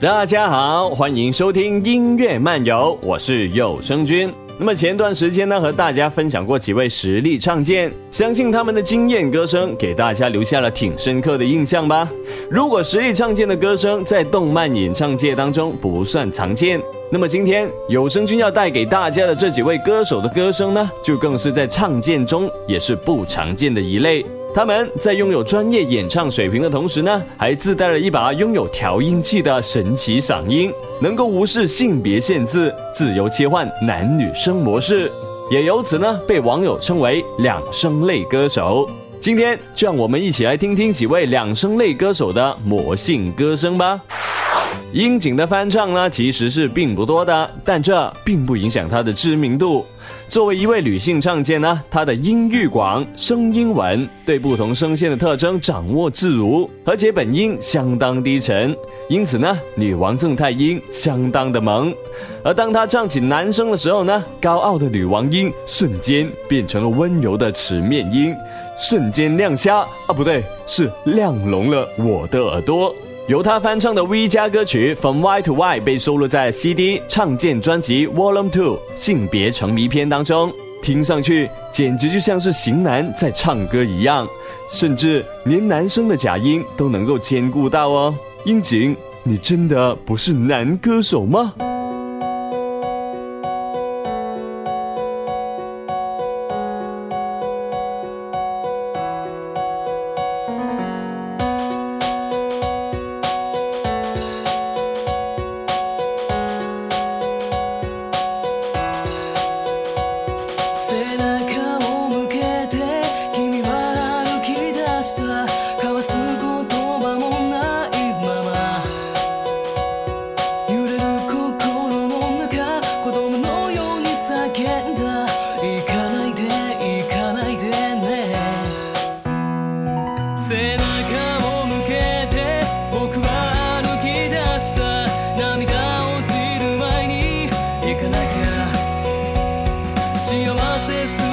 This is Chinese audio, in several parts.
大家好，欢迎收听音乐漫游，我是有声君。那么前段时间呢，和大家分享过几位实力唱剑，相信他们的惊艳歌声给大家留下了挺深刻的印象吧。如果实力唱剑的歌声在动漫演唱界当中不算常见，那么今天有声君要带给大家的这几位歌手的歌声呢，就更是在唱见中也是不常见的一类。他们在拥有专业演唱水平的同时呢，还自带了一把拥有调音器的神奇嗓音，能够无视性别限制，自由切换男女声模式，也由此呢被网友称为两声类歌手。今天就让我们一起来听听几位两声类歌手的魔性歌声吧。樱井的翻唱呢，其实是并不多的，但这并不影响她的知名度。作为一位女性唱剑呢，她的音域广，声音稳，对不同声线的特征掌握自如，而且本音相当低沉，因此呢，女王正太音相当的萌。而当她唱起男声的时候呢，高傲的女王音瞬间变成了温柔的齿面音，瞬间亮瞎啊，不对，是亮聋了我的耳朵。由他翻唱的 V 加歌曲《From Y to Y》被收录在 CD 唱剑专辑《Volume Two 性别沉迷篇》当中，听上去简直就像是型男在唱歌一样，甚至连男生的假音都能够兼顾到哦。樱井，你真的不是男歌手吗？voces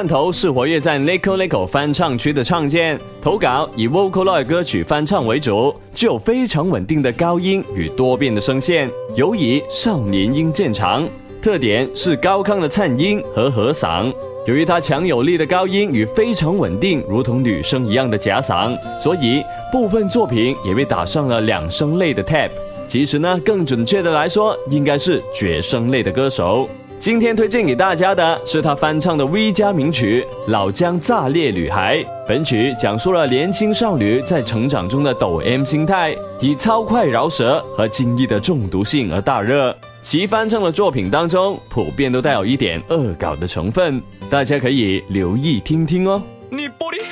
罐头是活跃在 Nico Nico 翻唱区的唱件，投稿以 Vocaloid 歌曲翻唱为主，具有非常稳定的高音与多变的声线，尤以少年音见长，特点是高亢的颤音和和嗓。由于他强有力的高音与非常稳定，如同女生一样的假嗓，所以部分作品也被打上了两声类的 Tap。其实呢，更准确的来说，应该是绝声类的歌手。今天推荐给大家的是他翻唱的 V 加名曲《老姜炸裂女孩》。本曲讲述了年轻少女在成长中的抖 M 心态，以超快饶舌和惊异的中毒性而大热。其翻唱的作品当中，普遍都带有一点恶搞的成分，大家可以留意听听哦。你玻璃。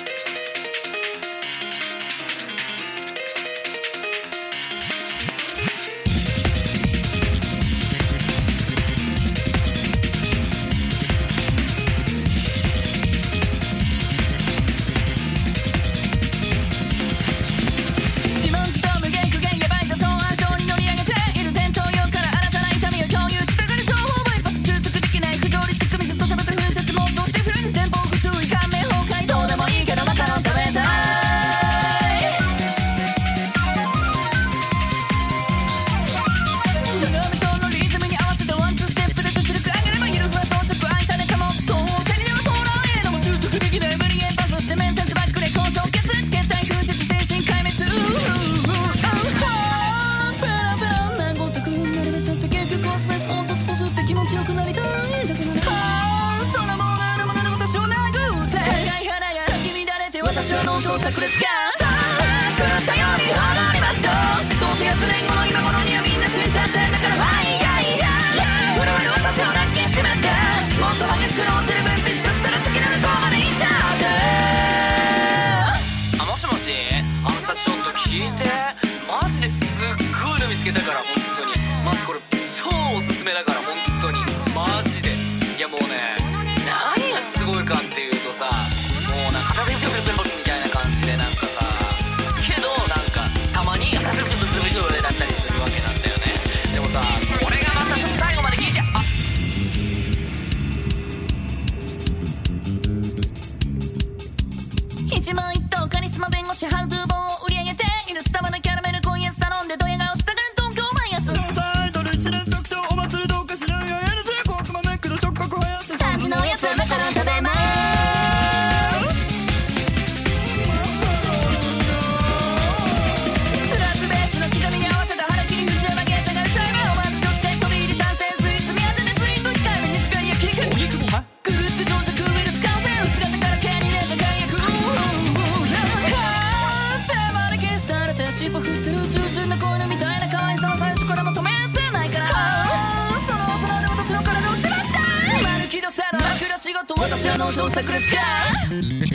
炸裂がさあ狂ったように踊りましょう。どうせ8年後の今頃にはみんな死んじゃってだからワイヤイヤ。イ震える私を抱きしめて。もっと激しく落ちる私は脳作ですか？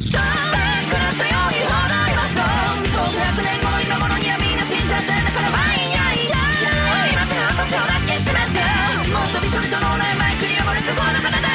さたよましょう600年後の今頃にはみんな死んじゃってだからまあいいやい。や今すぐ私もっとびしょびしょのお悩み前クにア漏れてそうな方だ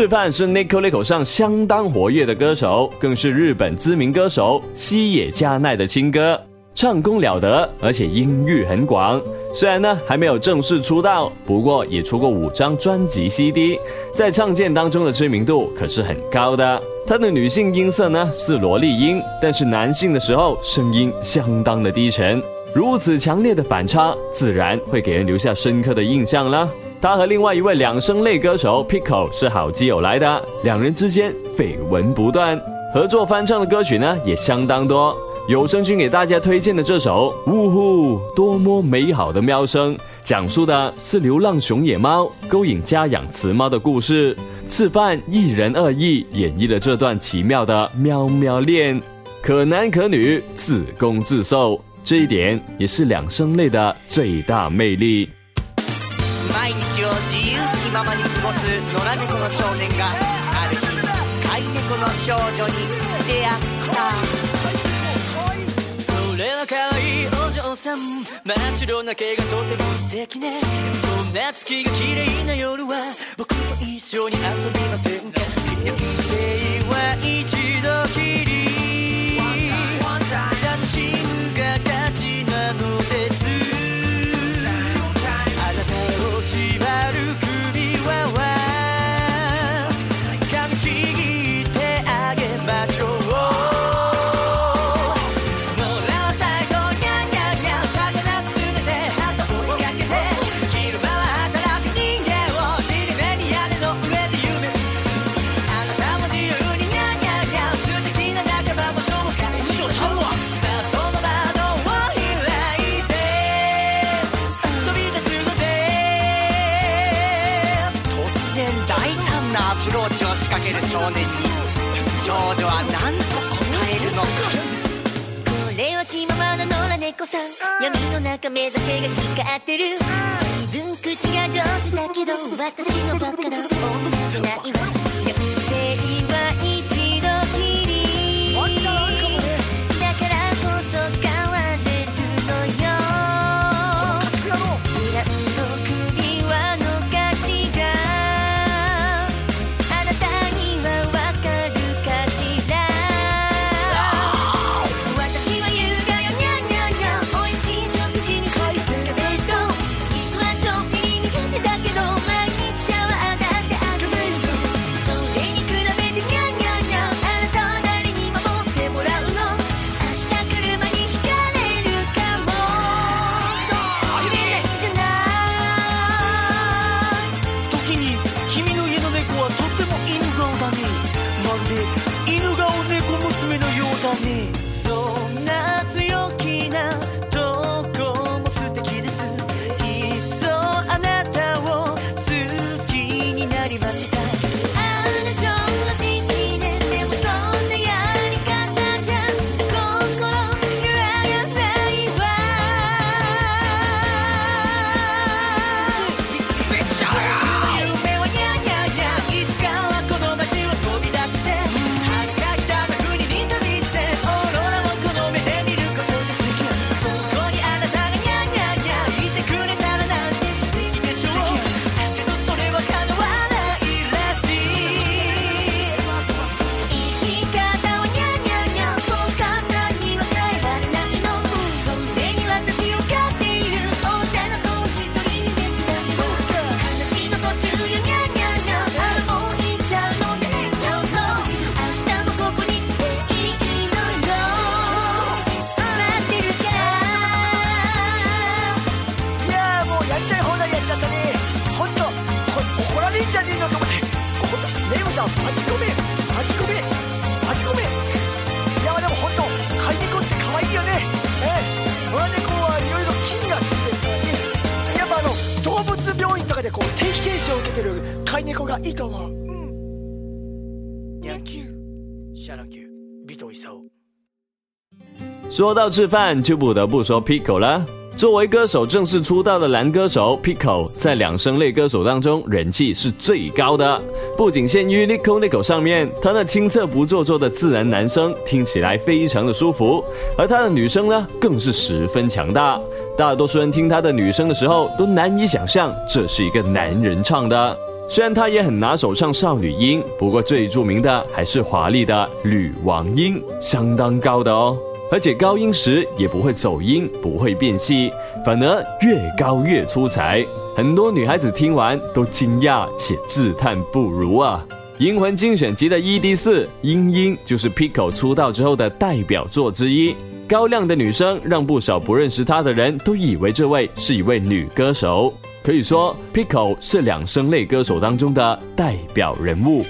示范是 Nico Nico 上相当活跃的歌手，更是日本知名歌手西野加奈的亲歌，唱功了得，而且音域很广。虽然呢还没有正式出道，不过也出过五张专辑 CD，在唱见当中的知名度可是很高的。他的女性音色呢是萝莉音，但是男性的时候声音相当的低沉，如此强烈的反差，自然会给人留下深刻的印象啦。他和另外一位两声类歌手 Pico 是好基友来的，两人之间绯闻不断，合作翻唱的歌曲呢也相当多。有声君给大家推荐的这首《呜呼，多么美好的喵声》，讲述的是流浪熊野猫勾引家养雌猫的故事，次犯一人二意演绎了这段奇妙的喵喵恋，可男可女，自攻自受，这一点也是两声类的最大魅力。を自由気ままに過ごす野良猫の少年がある日飼い猫の少女に出会ったそれは可愛いお嬢さん真っ白な毛がとても素敵ねこんな月が綺麗な夜は僕と一緒に遊びませんか人生は一度きり说到吃饭就不得不说 pico 了。作为歌手正式出道的男歌手 pico 在两声类歌手当中人气是最高的。不仅限于 nico nico 上面他那清澈不做作的自然男声听起来非常的舒服而他的女声呢更是十分强大。大多数人听他的女声的时候都难以想象这是一个男人唱的。虽然他也很拿手唱少女音不过最著名的还是华丽的女王音相当高的哦。而且高音时也不会走音，不会变细，反而越高越出彩。很多女孩子听完都惊讶且自叹不如啊。银魂精选集的 ED 四，英英就是 Pico 出道之后的代表作之一。高亮的女生让不少不认识她的人都以为这位是一位女歌手。可以说 Pico 是两声类歌手当中的代表人物。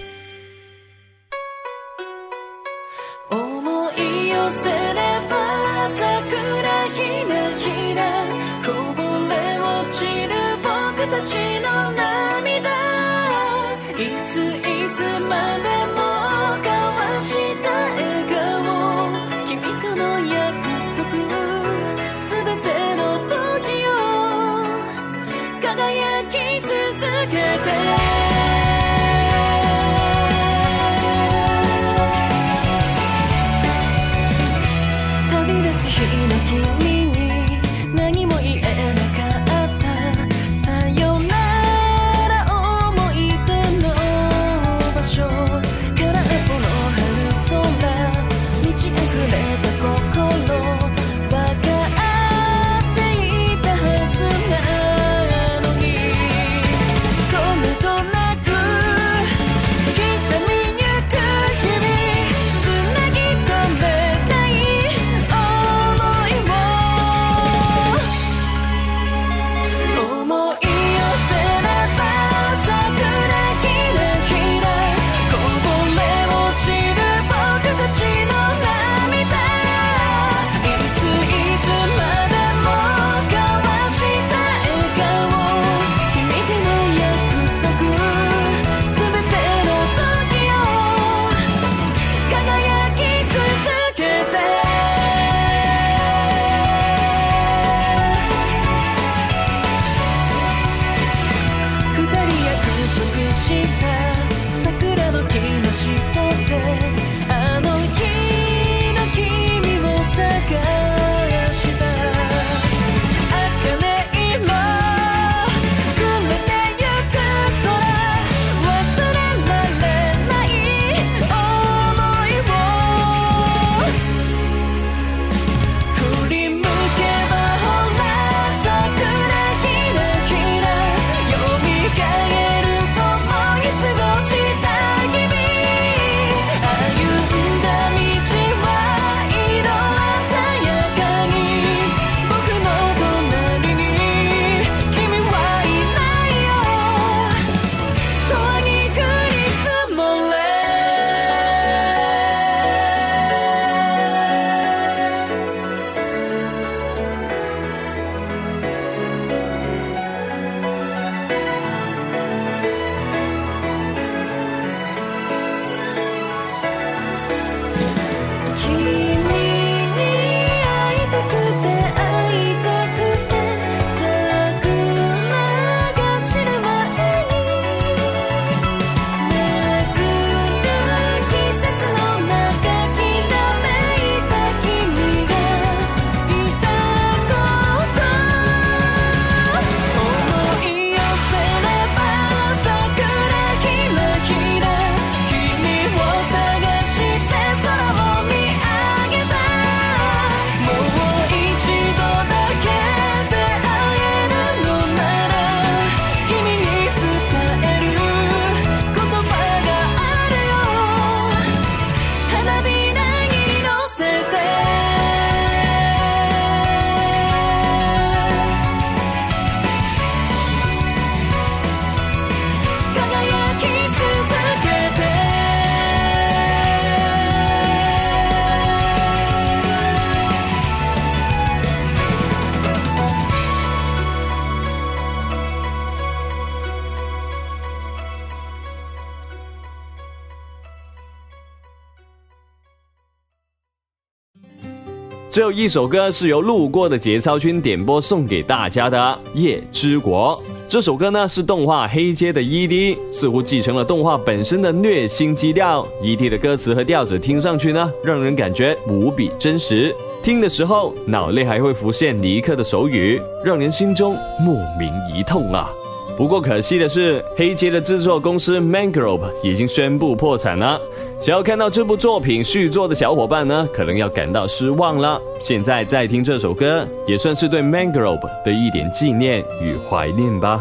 最后一首歌是由路过的节操君点播送给大家的《夜之国》。这首歌呢是动画《黑街》的 ED，似乎继承了动画本身的虐心基调。ED 的歌词和调子听上去呢，让人感觉无比真实。听的时候，脑内还会浮现尼克的手语，让人心中莫名一痛啊。不过可惜的是，黑街的制作公司 Mangrove 已经宣布破产了。想要看到这部作品续作的小伙伴呢，可能要感到失望了。现在再听这首歌，也算是对 Mangrove 的一点纪念与怀念吧。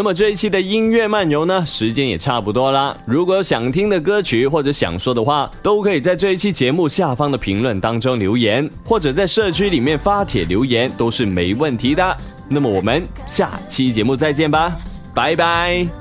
那么这一期的音乐漫游呢，时间也差不多啦。如果有想听的歌曲或者想说的话，都可以在这一期节目下方的评论当中留言，或者在社区里面发帖留言，都是没问题的。那么我们下期节目再见吧，拜拜。